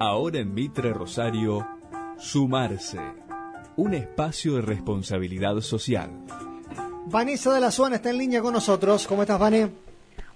Ahora en Mitre Rosario, Sumarse, un espacio de responsabilidad social. Vanessa de la Suana está en línea con nosotros. ¿Cómo estás, Vane?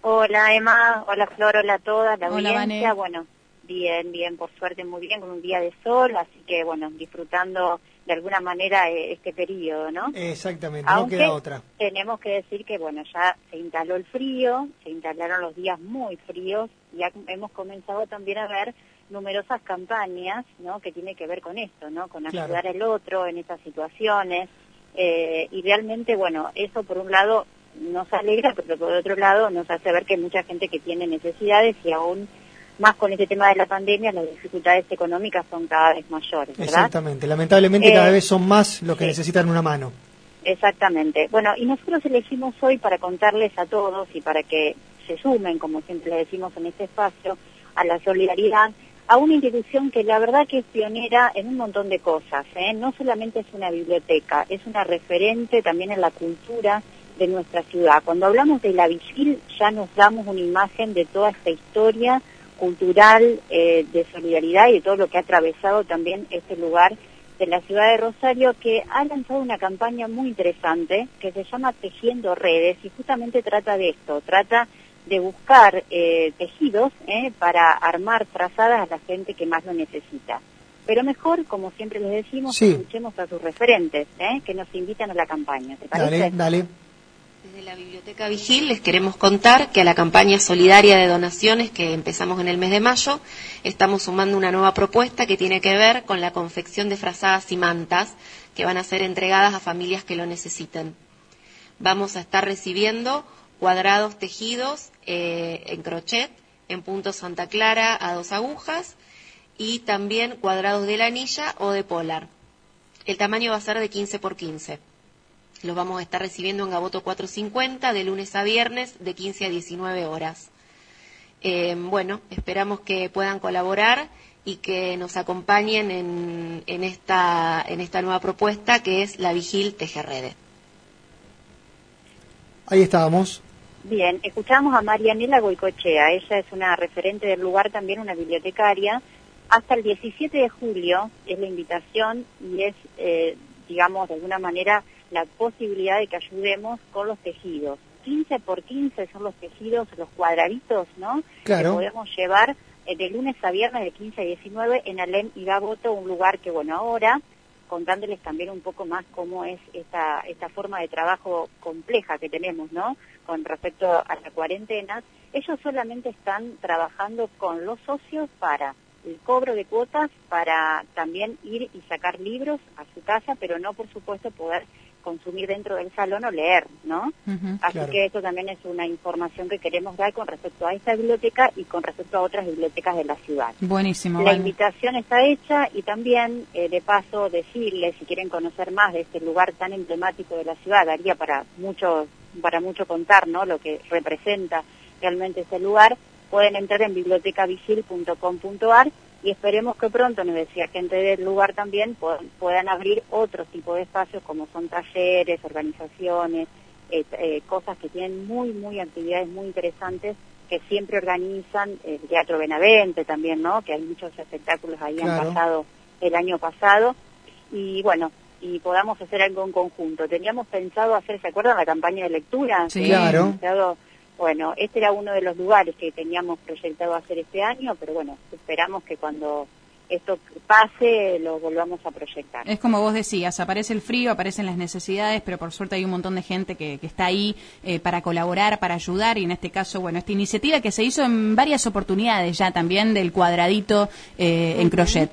Hola, Emma. Hola, Flor. Hola a todas. La Hola, audiencia. Bueno, bien, bien, por suerte, muy bien, con un día de sol, así que, bueno, disfrutando de alguna manera eh, este periodo, ¿no? Exactamente, Aunque no queda otra. tenemos que decir que, bueno, ya se instaló el frío, se instalaron los días muy fríos, y ya hemos comenzado también a ver numerosas campañas, ¿no?, que tiene que ver con esto, ¿no?, con Claro. ayudar al otro en estas situaciones, eh, y realmente, bueno, eso por un lado nos alegra, pero por otro lado nos hace ver que hay mucha gente que tiene necesidades y aún más con este tema de la pandemia, las dificultades económicas son cada vez mayores, ¿verdad? Exactamente. Lamentablemente Eh, cada vez son más los que sí. necesitan una mano. Exactamente. Bueno, y nosotros elegimos hoy para contarles a todos y para que se sumen, como siempre le decimos en este espacio, a la solidaridad, a una institución que la verdad que es pionera en un montón de cosas. ¿eh? No solamente es una biblioteca, es una referente también en la cultura de nuestra ciudad. Cuando hablamos de la Vigil ya nos damos una imagen de toda esta historia cultural eh, de solidaridad y de todo lo que ha atravesado también este lugar de la ciudad de Rosario que ha lanzado una campaña muy interesante que se llama Tejiendo Redes y justamente trata de esto, trata de buscar eh, tejidos eh, para armar trazadas a la gente que más lo necesita. Pero mejor, como siempre les decimos, Sí. escuchemos a sus referentes eh, que nos invitan a la campaña. ¿Te parece? Dale, dale. Desde la Biblioteca Vigil les queremos contar que a la campaña solidaria de donaciones que empezamos en el mes de mayo estamos sumando una nueva propuesta que tiene que ver con la confección de frazadas y mantas que van a ser entregadas a familias que lo necesiten. Vamos a estar recibiendo cuadrados tejidos eh, en crochet, en punto Santa Clara a dos agujas y también cuadrados de lanilla o de polar. El tamaño va a ser de 15 por 15. Los vamos a estar recibiendo en Gaboto 450 de lunes a viernes de 15 a 19 horas. Eh, bueno, esperamos que puedan colaborar y que nos acompañen en, esta, en esta nueva propuesta que es la Vigil Tejerrede. Ahí estábamos. Bien, escuchamos a Marianela Goicochea, ella es una referente del lugar, también una bibliotecaria. Hasta el 17 de julio es la invitación y es, eh, digamos, de alguna manera la posibilidad de que ayudemos con los tejidos. 15 por 15 son los tejidos, los cuadraditos, ¿no? Claro. Que podemos llevar eh, de lunes a viernes de 15 a 19 en Alem y Gaboto, un lugar que, bueno, ahora contándoles también un poco más cómo es esta, esta forma de trabajo compleja que tenemos, ¿no? Con respecto a la cuarentena, ellos solamente están trabajando con los socios para el cobro de cuotas, para también ir y sacar libros a su casa, pero no, por supuesto, poder consumir dentro del salón o leer, ¿no? Así Claro. que eso también es una información que queremos dar con respecto a esta biblioteca y con respecto a otras bibliotecas de la ciudad. Buenísimo. La invitación está hecha y también, eh, de paso, decirles, si quieren conocer más de este lugar tan emblemático de la ciudad, daría para mucho, para mucho contar, ¿no? Lo que representa realmente ese lugar, pueden entrar en bibliotecavigil.com.ar y esperemos que pronto, nos decía gente del lugar también, puedan, puedan abrir otros tipos de espacios como son talleres, organizaciones, eh, eh, cosas que tienen muy, muy actividades muy interesantes que siempre organizan el Teatro Benavente también, ¿no? Que hay muchos espectáculos ahí Claro. han pasado el año pasado y bueno, y podamos hacer algo en conjunto. Teníamos pensado hacer, ¿se acuerdan la campaña de lectura? Sí. Claro. Pensado- Bueno, este era uno de los lugares que teníamos proyectado hacer este año, pero bueno, esperamos que cuando esto pase lo volvamos a proyectar. Es como vos decías, aparece el frío, aparecen las necesidades, pero por suerte hay un montón de gente que, que está ahí eh, para colaborar, para ayudar, y en este caso, bueno, esta iniciativa que se hizo en varias oportunidades ya también del cuadradito eh, en crochet.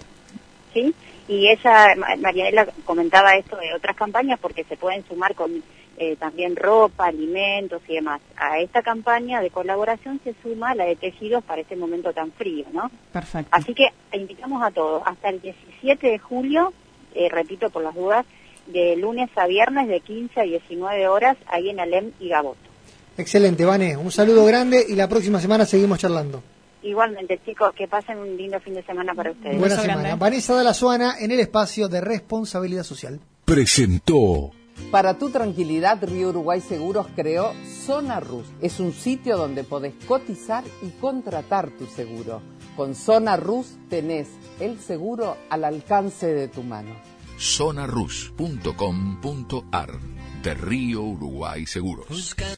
¿sí? Y ella, Ma- Marianela comentaba esto de otras campañas porque se pueden sumar con eh, también ropa, alimentos y demás. A esta campaña de colaboración se suma la de tejidos para este momento tan frío, ¿no? Perfecto. Así que invitamos a todos hasta el 17 de julio, eh, repito por las dudas, de lunes a viernes de 15 a 19 horas ahí en Alem y Gaboto. Excelente, Vane. Un saludo grande y la próxima semana seguimos charlando. Igualmente, chicos, que pasen un lindo fin de semana para ustedes. Buena beso semana. grande. Vanessa de la Suana en el espacio de responsabilidad social. Presentó Para tu tranquilidad, Río Uruguay Seguros creó Zona Rus. Es un sitio donde podés cotizar y contratar tu seguro. Con Zona Rus tenés el seguro al alcance de tu mano. zonarus.com.ar de Río Uruguay Seguros.